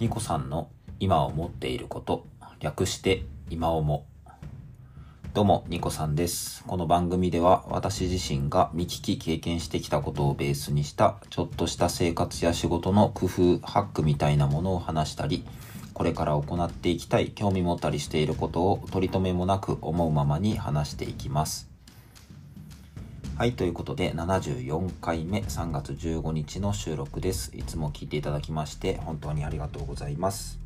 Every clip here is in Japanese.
ニコさんの今を持っていること、略して今をも。どうも、ニコさんです。この番組では私自身が見聞き経験してきたことをベースにしたちょっとした生活や仕事の工夫、ハックみたいなものを話したり、これから行っていきたい、興味持ったりしていることを取り留めもなく思うままに話していきます。はい、ということで74回目3月15日の収録です。いつも聞いていただきまして本当にありがとうございます。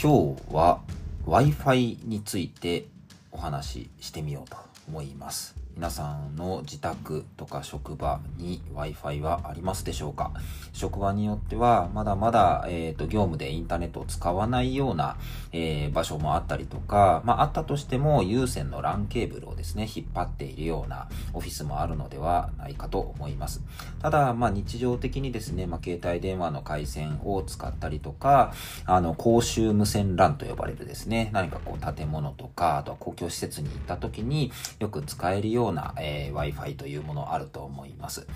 今日は Wi-Fi についてお話ししてみようと思います。皆さんの自宅とか職場に Wi-Fi はありますでしょうか？職場によってはまだまだ、えー、と業務でインターネットを使わないような、えー場所もあったりとか、まあ、あったとしても有線の LAN ケーブルをですね引っ張っているようなオフィスもあるのではないかと思います。ただ、まあ、日常的にですね、まあ、携帯電話の回線を使ったりとかあの公衆無線 LAN と呼ばれるですね何かこう建物とかあとは公共施設に行った時によく使えるような、なえー Wi-Fi というものあると思います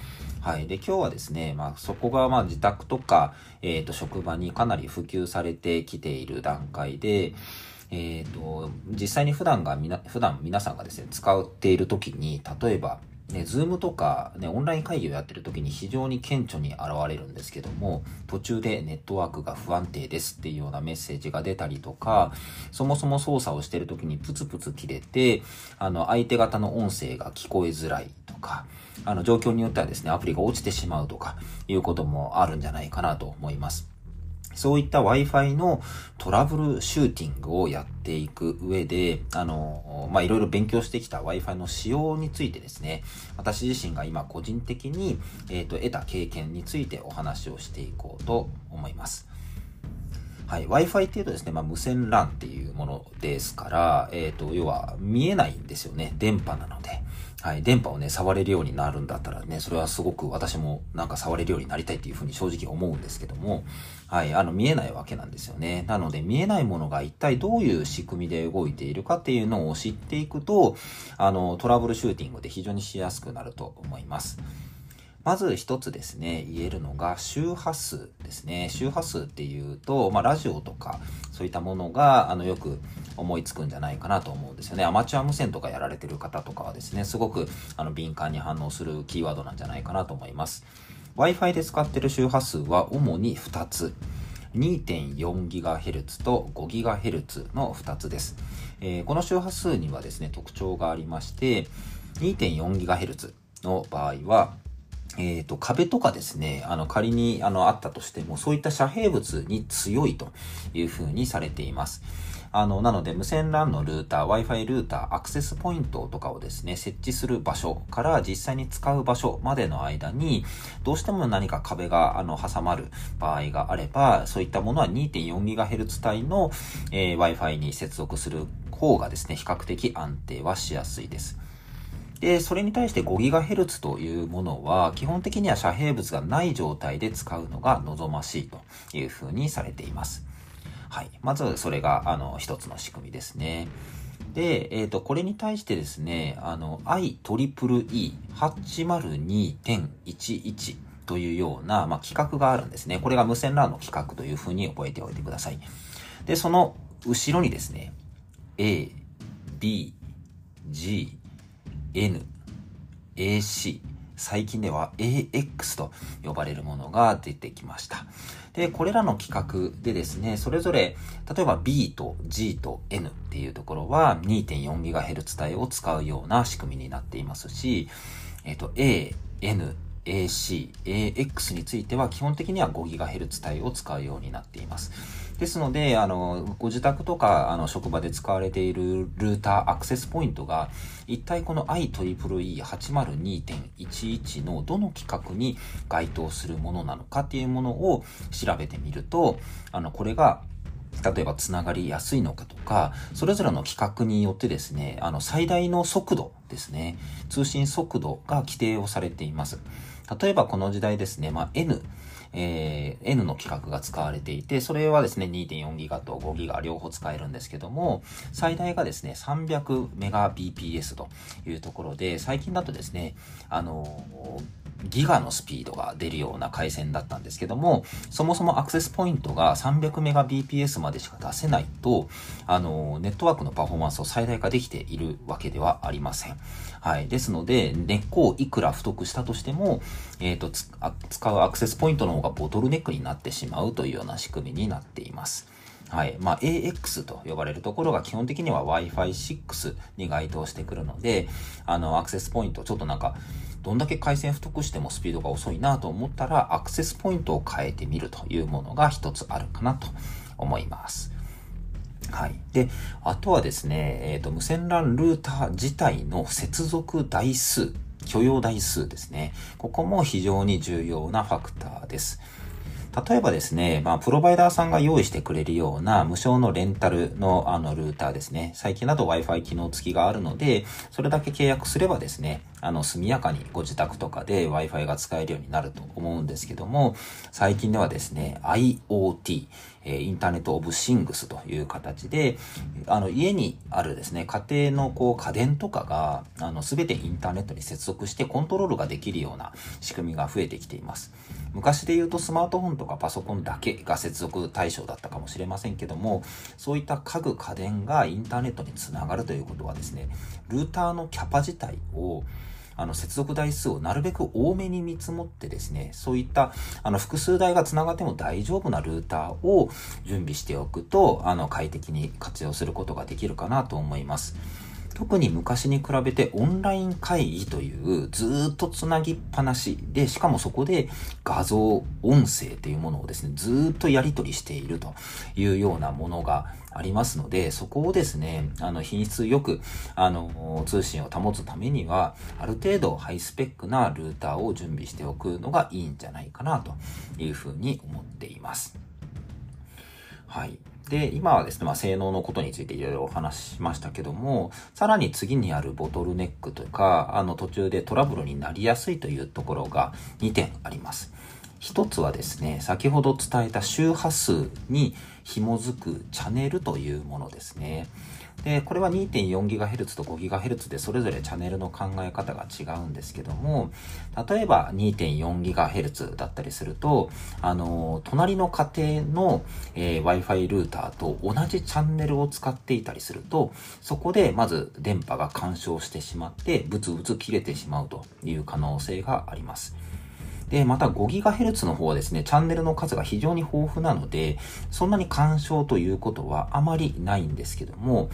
はい。で、今日はですね、まあ、そこが、まあ、自宅とか、えっ、と、職場にかなり普及されてきている段階で、えっ、と、実際に普段がみな、普段皆さんがですね、使っている時に、例えば、ね、ズームとか、ね、オンライン会議をやってる時に非常に顕著に現れるんですけども、途中でネットワークが不安定ですっていうようなメッセージが出たりとか、そもそも操作をしてる時にプツプツ切れて、あの、相手方の音声が聞こえづらいとか、あの、状況によってはですね、アプリが落ちてしまうとか、いうこともあるんじゃないかなと思います。そういった Wi-Fi のトラブルシューティングをやっていく上で、あの、ま、いろいろ勉強してきた Wi-Fi の使用についてですね、私自身が今個人的に、えっ、と、得た経験についてお話をしていこうと思います。はい。Wi-Fi っていうとですね、まあ、無線 LAN っていうものですから、えっ、と、要は見えないんですよね。電波なので。はい。電波をね、触れるようになるんだったらね、それはすごく私もなんか触れるようになりたいっていうふうに正直思うんですけども、はい。あの、見えないわけなんですよね。なので、見えないものが一体どういう仕組みで動いているかっていうのを知っていくと、あの、トラブルシューティングで非常にしやすくなると思います。まず一つですね、言えるのが周波数ですね。周波数っていうと、まあ、ラジオとか、そういったものが、あの、よく思いつくんじゃないかなと思うんですよね。アマチュア無線とかやられてる方とかはですね、すごく、あの、敏感に反応するキーワードなんじゃないかなと思います。Wi-Fi で使ってる周波数は主に2つ。2.4GHz と 5GHz の2つです、えーこの周波数にはですね、特徴がありまして、2.4GHz の場合は、えっ、と、壁とかですね、あの、仮に、あの、あったとしても、そういった遮蔽物に強いというふうにされています。あの、なので、無線 LAN のルーター、Wi-Fi ルーター、アクセスポイントとかをですね、設置する場所から実際に使う場所までの間に、どうしても何か壁が、あの、挟まる場合があれば、そういったものは 2.4GHz 帯の、えー Wi-Fi に接続する方がですね、比較的安定はしやすいです。で、それに対して 5GHz というものは、基本的には遮蔽物がない状態で使うのが望ましいというふうにされています。はい。まず、それが、あの、一つの仕組みですね。で、えっ、と、これに対してですね、あの、IEEE802.11 というような、まあ、規格があるんですね。これが無線 LAN の規格というふうに覚えておいてください。で、その後ろにですね、A、B、G、N、AC、最近では AX と呼ばれるものが出てきました。で、これらの規格でですね、それぞれ、例えば B と G と N っていうところは 2.4GHz 帯を使うような仕組みになっていますし、えっ、と、A、N、AC、AX については基本的には 5GHz 帯を使うようになっています。ですので、あの、ご自宅とか、あの、職場で使われているルーターアクセスポイントが、一体この IEEE802.11 のどの規格に該当するものなのかっていうものを調べてみると、あの、これが、例えばつながりやすいのかとか、それぞれの規格によってですね、あの、最大の速度ですね、通信速度が規定をされています。例えばこの時代ですね、まあ、N、えー N の規格が使われていて、それはですね、2.4ギガと5ギガ両方使えるんですけども、最大がですね、300メガ BPS というところで、最近だとですね、あのギガのスピードが出るような回線だったんですけども、そもそもアクセスポイントが 300Mbps までしか出せないと、あの、ネットワークのパフォーマンスを最大化できているわけではありません。はい。ですので、根っこをいくら太くしたとしても、えっ、ー、と使うアクセスポイントの方がボトルネックになってしまうというような仕組みになっています。はい。まあ、AX と呼ばれるところが基本的には Wi-Fi 6に該当してくるので、あの、アクセスポイント、ちょっとなんか、どんだけ回線太くしてもスピードが遅いなと思ったら、アクセスポイントを変えてみるというものが一つあるかなと思います。はい。で、あとはですね、えっ、ー、と、無線 LAN ルーター自体の接続台数、許容台数ですね。ここも非常に重要なファクターです。例えばですね、まあ、プロバイダーさんが用意してくれるような無償のレンタルのあのルーターですね。最近だと Wi-Fi 機能付きがあるので、それだけ契約すればですね、あの、速やかにご自宅とかで Wi-Fi が使えるようになると思うんですけども、最近ではですね、IoT、えインターネットオブシングスという形で、あの、家にあるですね、家庭のこう家電とかが、あの、すべてインターネットに接続してコントロールができるような仕組みが増えてきています。昔で言うとスマートフォンとかパソコンだけが接続対象だったかもしれませんけども、そういった家具家電がインターネットにつながるということはですね、ルーターのキャパ自体をあの、接続台数をなるべく多めに見積もってですね、そういった、あの、複数台が繋がっても大丈夫なルーターを準備しておくと、あの、快適に活用することができるかなと思います。特に昔に比べてオンライン会議というずっとつなぎっぱなしで、しかもそこで画像、音声というものをですね、ずっとやり取りしているというようなものがありますので、そこをですね、あの、品質よく、あの、通信を保つためには、ある程度ハイスペックなルーターを準備しておくのがいいんじゃないかなというふうに思っています。はい。で、今はですね、まあ、性能のことについていろいろお話ししましたけども、さらに次にあるボトルネックとか、あの途中でトラブルになりやすいというところが2点あります。一つはですね、先ほど伝えた周波数に紐づくチャンネルというものですね。で、これは 2.4GHz と 5GHz でそれぞれチャンネルの考え方が違うんですけども、例えば 2.4GHz だったりすると、あの、隣の家庭の、えー、Wi-Fi ルーターと同じチャンネルを使っていたりすると、そこでまず電波が干渉してしまって、ブツブツ切れてしまうという可能性があります。で、また 5GHz の方はですね、チャンネルの数が非常に豊富なので、そんなに干渉ということはあまりないんですけども、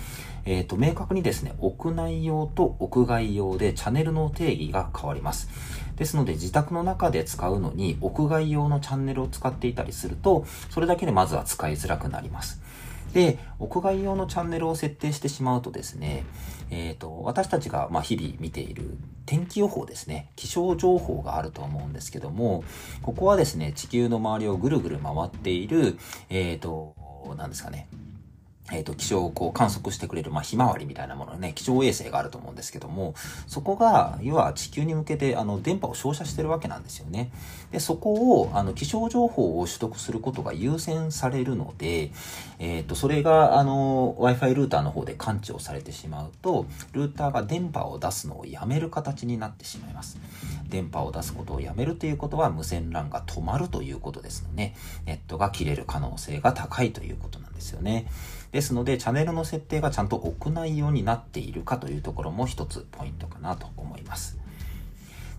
えっ、ー、と、明確にですね、屋内用と屋外用でチャンネルの定義が変わります。ですので、自宅の中で使うのに、屋外用のチャンネルを使っていたりすると、それだけでまずは使いづらくなります。で、屋外用のチャンネルを設定してしまうとですね、えっ、ー、と、私たちがま日々見ている天気予報ですね、気象情報があると思うんですけども、ここはですね、地球の周りをぐるぐる回っている、えっ、ー、と、何ですかね、えっ、ー、と、気象をこう観測してくれる、まあ、ひまわりみたいなものね、気象衛星があると思うんですけども、そこが、要は地球に向けて、あの、電波を照射してるわけなんですよね。で、そこを、あの、気象情報を取得することが優先されるので、えっ、ー、と、それが、あの、Wi-Fi ルーターの方で感知をされてしまうと、ルーターが電波を出すのをやめる形になってしまいます。電波を出すことをやめるということは、無線 LAN が止まるということですので、ネットが切れる可能性が高いということなんですよね。ですので、チャンネルの設定がちゃんと屋内用になっているかというところも一つポイントかなと思います。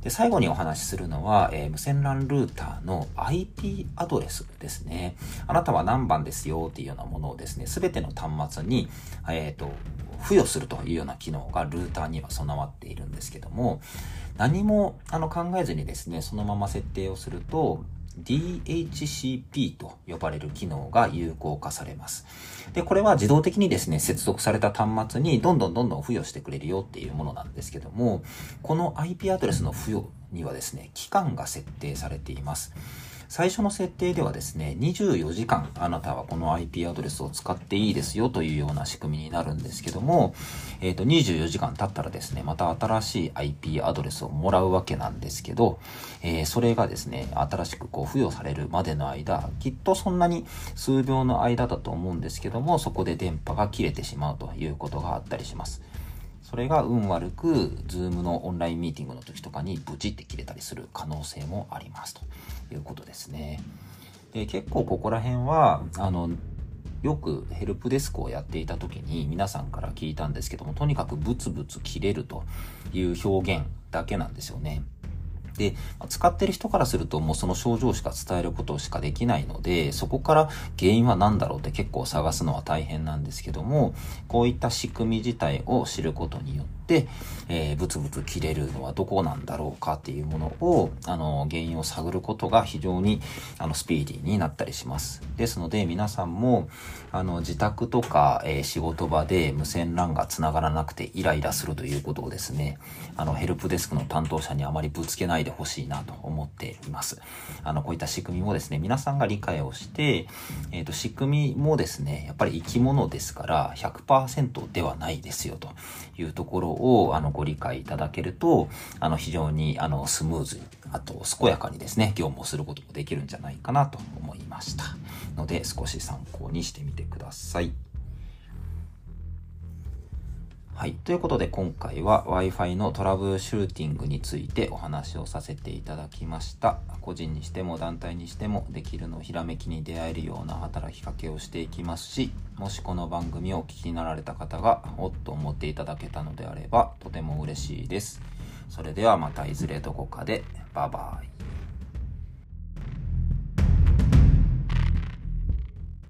で、最後にお話しするのは、えー、無線 LAN ルーターの IP アドレスですね。あなたは何番ですよっていうようなものをですね、すべての端末に、えっ、ー、と、付与するというような機能がルーターには備わっているんですけども、何もあの考えずにですね、そのまま設定をすると、DHCP と呼ばれる機能が有効化されます。で、これは自動的にですね、接続された端末にどんどんどんどん付与してくれるよっていうものなんですけども、この IP アドレスの付与にはですね、期間が設定されています。最初の設定ではですね、24時間あなたはこの IP アドレスを使っていいですよというような仕組みになるんですけども、えっ、ー、と、24時間経ったらですね、また新しい IP アドレスをもらうわけなんですけど、えー、それがですね、新しくこう付与されるまでの間、きっとそんなに数秒の間だと思うんですけども、そこで電波が切れてしまうということがあったりします。それが運悪く、Zoom のオンラインミーティングの時とかにブチって切れたりする可能性もありますということですね。で結構ここら辺は、あの、よくヘルプデスクをやっていた時に皆さんから聞いたんですけども、とにかくブツブツ切れるという表現だけなんですよね。で、使ってる人からするともうその症状しか伝えることしかできないので、そこから原因は何だろうって結構探すのは大変なんですけども、こういった仕組み自体を知ることによって、えー、ブツブツ切れるのはどこなんだろうかっていうものを、あの、原因を探ることが非常に、あの、スピーディーになったりします。ですので、皆さんも、あの、自宅とか、えー、仕事場で無線 LAN が繋がらなくてイライラするということをですね、あの、ヘルプデスクの担当者にあまりぶつけないでほしいなと思っています。あの、こういった仕組みもですね、皆さんが理解をして、えっ、ー、と、仕組みもですね、やっぱり生き物ですから100%ではないですよというところを、あの、ご理解いただけると、あの、非常に、あの、スムーズに、あと、健やかにですね、業務をすることもできるんじゃないかなと思いました。ので、少し参考にしてみてください。はい。ということで今回は Wi-Fi のトラブルシューティングについてお話をさせていただきました。個人にしても団体にしてもできるのをひらめきに出会えるような働きかけをしていきますし、もしこの番組をお聞きになられた方がおっと思っていただけたのであればとても嬉しいです。それではまたいずれどこかで。バイバイ。